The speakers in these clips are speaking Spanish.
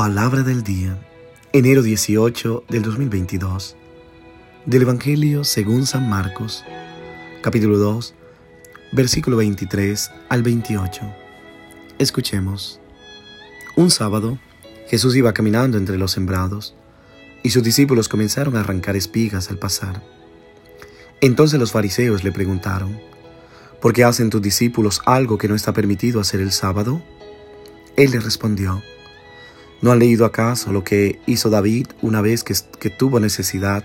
Palabra del día, enero 18 del 2022, del Evangelio según San Marcos, capítulo 2, versículo 23 al 28. Escuchemos. Un sábado, Jesús iba caminando entre los sembrados, y sus discípulos comenzaron a arrancar espigas al pasar. Entonces los fariseos le preguntaron, ¿por qué hacen tus discípulos algo que no está permitido hacer el sábado? Él les respondió, ¿No han leído acaso lo que hizo David una vez que, tuvo necesidad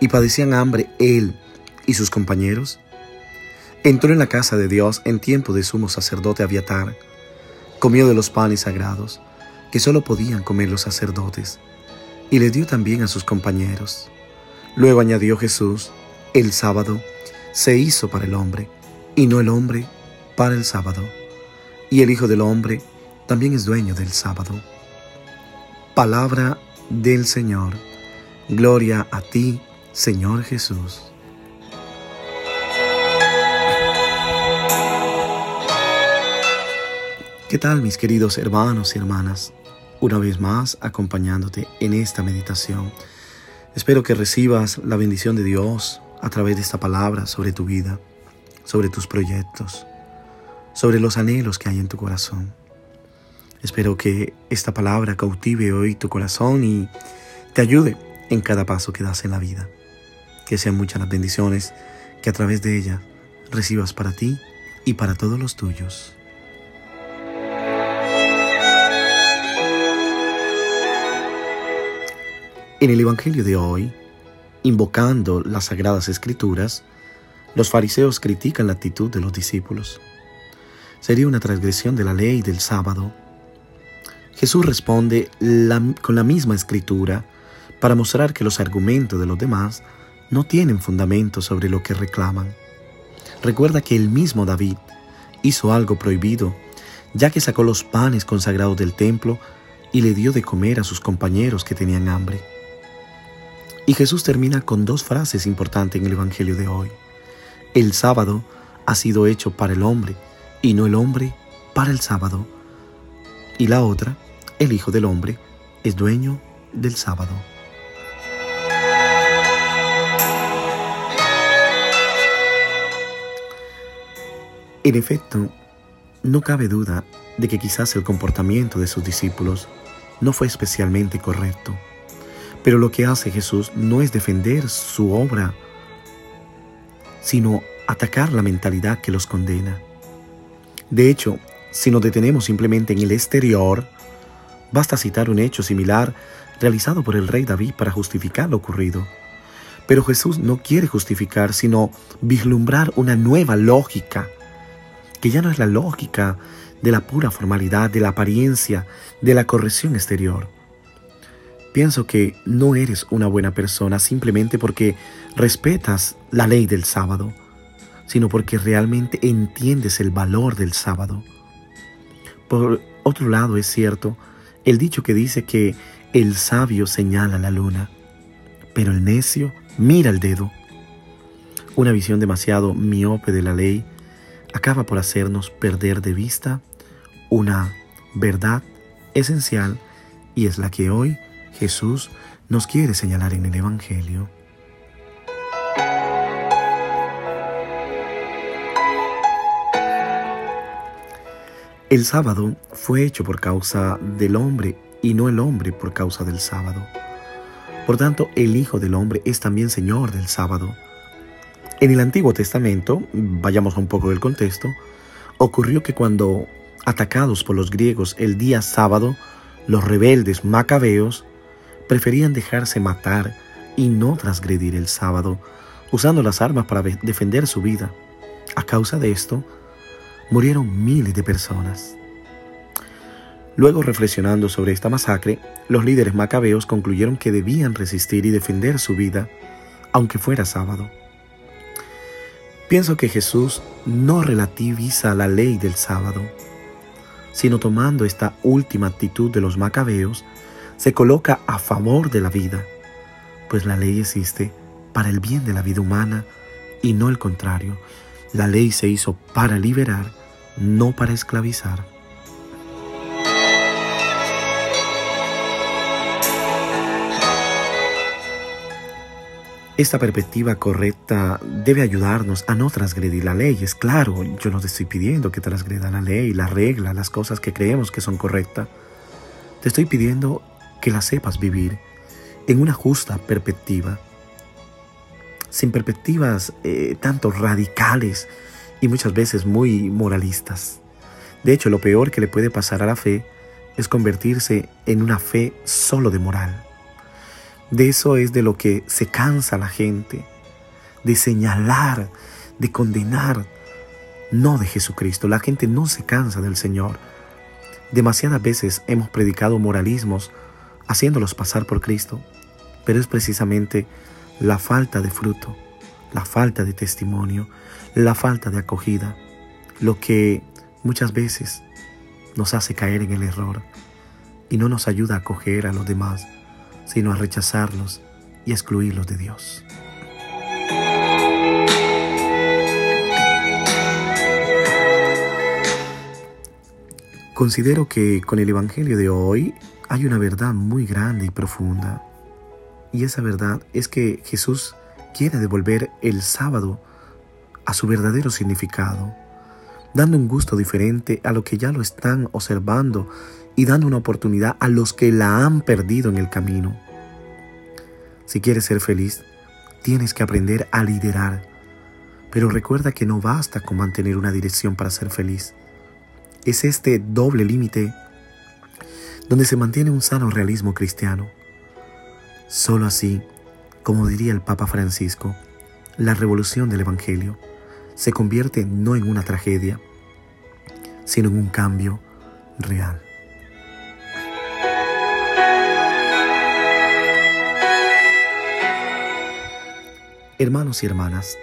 y padecían hambre él y sus compañeros? Entró en la casa de Dios en tiempo de sumo sacerdote Abiatar, comió de los panes sagrados que solo podían comer los sacerdotes, y le dio también a sus compañeros. Luego añadió Jesús, el sábado se hizo para el hombre, y no el hombre para el sábado. Y el Hijo del Hombre también es dueño del sábado. Palabra del Señor. Gloria a ti, Señor Jesús. ¿Qué tal mis queridos hermanos y hermanas? Una vez más acompañándote en esta meditación. Espero que recibas la bendición de Dios a través de esta palabra sobre tu vida, sobre tus proyectos, sobre los anhelos que hay en tu corazón. Espero que esta palabra cautive hoy tu corazón y te ayude en cada paso que das en la vida. Que sean muchas las bendiciones que a través de ella recibas para ti y para todos los tuyos. En el Evangelio de hoy, invocando las sagradas escrituras, los fariseos critican la actitud de los discípulos. Sería una transgresión de la ley del sábado Jesús responde con la misma escritura para mostrar que los argumentos de los demás no tienen fundamento sobre lo que reclaman. Recuerda que el mismo David hizo algo prohibido, ya que sacó los panes consagrados del templo y le dio de comer a sus compañeros que tenían hambre. Y Jesús termina con dos frases importantes en el Evangelio de hoy. El sábado ha sido hecho para el hombre y no el hombre para el sábado. Y la otra, el Hijo del Hombre es dueño del sábado. En efecto, no cabe duda de que quizás el comportamiento de sus discípulos no fue especialmente correcto, pero lo que hace Jesús no es defender su obra, sino atacar la mentalidad que los condena. De hecho, si nos detenemos simplemente en el exterior, basta citar un hecho similar realizado por el rey David para justificar lo ocurrido. Pero Jesús no quiere justificar, sino vislumbrar una nueva lógica, que ya no es la lógica de la pura formalidad, de la apariencia, de la corrección exterior. Pienso que no eres una buena persona simplemente porque respetas la ley del sábado, sino porque realmente entiendes el valor del sábado. Por otro lado, es cierto el dicho que dice que el sabio señala la luna, pero el necio mira el dedo. Una visión demasiado miope de la ley acaba por hacernos perder de vista una verdad esencial y es la que hoy Jesús nos quiere señalar en el Evangelio. El sábado fue hecho por causa del hombre y no el hombre por causa del sábado. Por tanto, el Hijo del Hombre es también Señor del sábado. En el Antiguo Testamento, vayamos un poco del contexto, ocurrió que cuando, atacados por los griegos el día sábado, los rebeldes macabeos preferían dejarse matar y no transgredir el sábado, usando las armas para defender su vida. A causa de esto, murieron miles de personas. Luego, reflexionando sobre esta masacre, los líderes macabeos concluyeron que debían resistir y defender su vida, aunque fuera sábado. Pienso que Jesús no relativiza la ley del sábado, sino tomando esta última actitud de los macabeos, se coloca a favor de la vida, pues la ley existe para el bien de la vida humana y no el contrario. La ley se hizo para liberar no para esclavizar. Esta perspectiva correcta debe ayudarnos a no transgredir la ley. Es claro, yo no te estoy pidiendo que transgreda la ley, la regla, las cosas que creemos que son correctas. Te estoy pidiendo que las sepas vivir en una justa perspectiva, sin perspectivas eh, tanto radicales y muchas veces muy moralistas. De hecho, lo peor que le puede pasar a la fe es convertirse en una fe solo de moral. De eso es de lo que se cansa la gente, de señalar, de condenar, no de Jesucristo. La gente no se cansa del Señor. Demasiadas veces hemos predicado moralismos haciéndolos pasar por Cristo, pero es precisamente la falta de fruto, la falta de testimonio, la falta de acogida, lo que muchas veces nos hace caer en el error y no nos ayuda a acoger a los demás sino a rechazarlos y excluirlos de Dios. Considero que con el Evangelio de hoy hay una verdad muy grande y profunda. Y esa verdad es que Jesús quiere devolver el sábado a su verdadero significado, dando un gusto diferente a lo que ya lo están observando y dando una oportunidad a los que la han perdido en el camino. Si quieres ser feliz, tienes que aprender a liderar. Pero recuerda que no basta con mantener una dirección para ser feliz. Es este doble límite donde se mantiene un sano realismo cristiano. Solo así, como diría el Papa Francisco, la revolución del Evangelio se convierte no en una tragedia, sino en un cambio real. Hermanos y hermanas,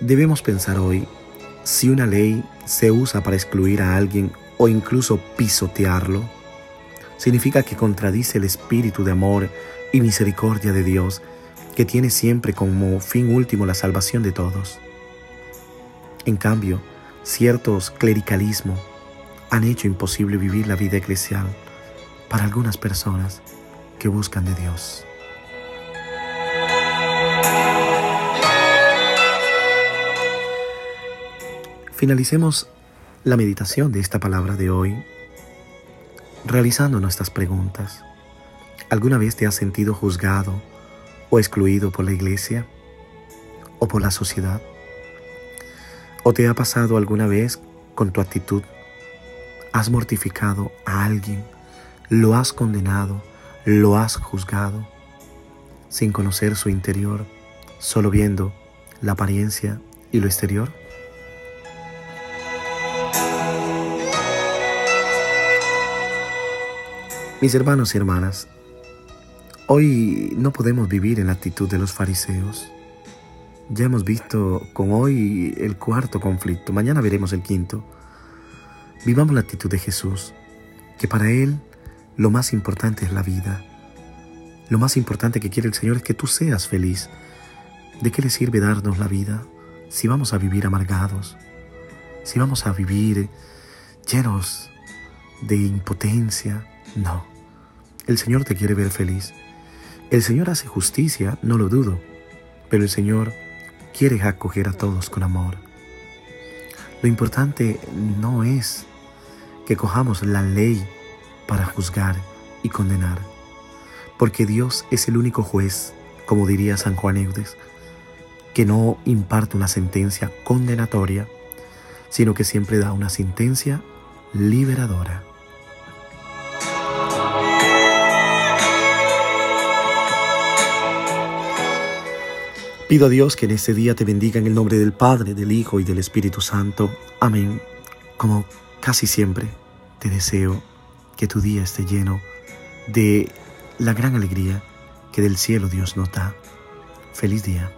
debemos pensar hoy si una ley se usa para excluir a alguien o incluso pisotearlo, significa que contradice el espíritu de amor y misericordia de Dios que tiene siempre como fin último la salvación de todos. En cambio, ciertos clericalismos han hecho imposible vivir la vida eclesial para algunas personas que buscan de Dios. Finalicemos la meditación de esta palabra de hoy realizando nuestras preguntas. ¿Alguna vez te has sentido juzgado o excluido por la iglesia o por la sociedad? ¿O te ha pasado alguna vez con tu actitud? ¿Has mortificado a alguien? ¿Lo has condenado? ¿Lo has juzgado? Sin conocer su interior, solo viendo la apariencia y lo exterior? Mis hermanos y hermanas, hoy no podemos vivir en la actitud de los fariseos. Ya hemos visto con hoy el cuarto conflicto, mañana veremos el quinto. Vivamos la actitud de Jesús, que para Él lo más importante es la vida. Lo más importante que quiere el Señor es que tú seas feliz. ¿De qué le sirve darnos la vida si vamos a vivir amargados? Si vamos a vivir llenos de impotencia, no. El Señor te quiere ver feliz. El Señor hace justicia, no lo dudo, pero el Señor quiere acoger a todos con amor. Lo importante no es que cojamos la ley para juzgar y condenar, porque Dios es el único juez, como diría San Juan Eudes, que no imparte una sentencia condenatoria, sino que siempre da una sentencia liberadora. Pido a Dios que en este día te bendiga en el nombre del Padre, del Hijo y del Espíritu Santo. Amén. Como casi siempre, te deseo que tu día esté lleno de la gran alegría que del cielo Dios nos da. Feliz día.